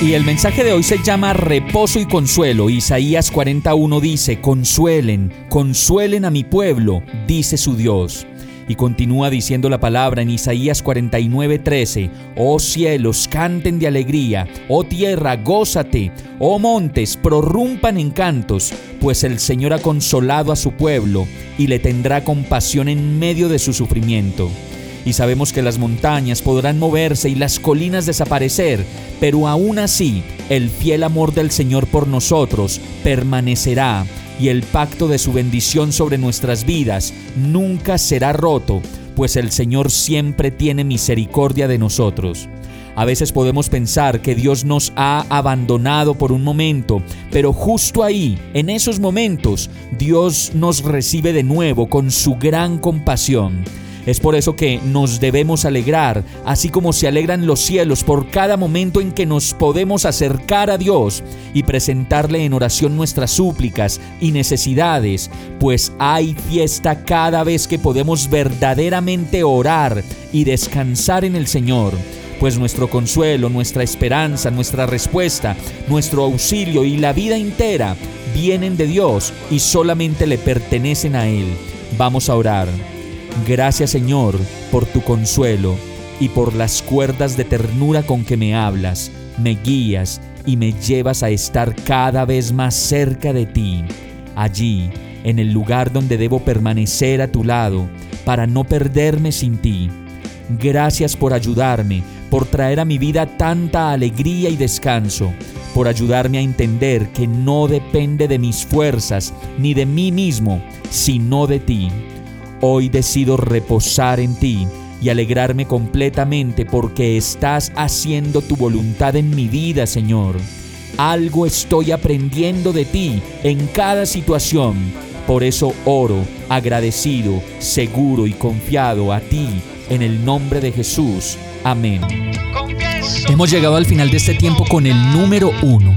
Y el mensaje de hoy se llama Reposo y Consuelo. Isaías 41 dice, Consuelen, consuelen a mi pueblo, dice su Dios. Y continúa diciendo la palabra en Isaías 49:13, Oh cielos, canten de alegría, oh tierra, gózate, oh montes, prorrumpan en cantos, pues el Señor ha consolado a su pueblo y le tendrá compasión en medio de su sufrimiento. Y sabemos que las montañas podrán moverse y las colinas desaparecer, pero aún así el fiel amor del Señor por nosotros permanecerá y el pacto de su bendición sobre nuestras vidas nunca será roto, pues el Señor siempre tiene misericordia de nosotros. A veces podemos pensar que Dios nos ha abandonado por un momento, pero justo ahí, en esos momentos, Dios nos recibe de nuevo con su gran compasión. Es por eso que nos debemos alegrar, así como se alegran los cielos por cada momento en que nos podemos acercar a Dios y presentarle en oración nuestras súplicas y necesidades, pues hay fiesta cada vez que podemos verdaderamente orar y descansar en el Señor pues nuestro consuelo, nuestra esperanza, nuestra respuesta, nuestro auxilio y la vida entera vienen de Dios y solamente le pertenecen a Él. Vamos a orar. Gracias Señor por tu consuelo y por las cuerdas de ternura con que me hablas, me guías y me llevas a estar cada vez más cerca de ti, allí, en el lugar donde debo permanecer a tu lado, para no perderme sin ti. Gracias por ayudarme, por traer a mi vida tanta alegría y descanso, por ayudarme a entender que no depende de mis fuerzas ni de mí mismo, sino de ti. Hoy decido reposar en ti y alegrarme completamente porque estás haciendo tu voluntad en mi vida, Señor. Algo estoy aprendiendo de ti en cada situación. Por eso oro, agradecido, seguro y confiado a ti, en el nombre de Jesús. Amén. Hemos llegado al final de este tiempo con el número uno.